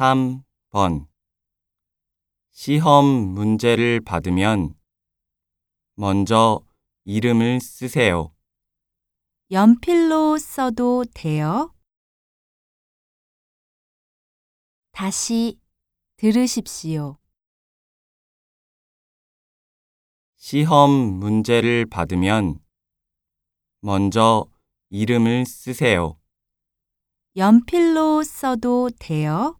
3번 시험 문제를 받으면 먼저 이름을 쓰세요. 연필로 써도 돼요? 다시 들으십시오. 시험 문제를 받으면 먼저 이름을 쓰세요. 연필로 써도 돼요?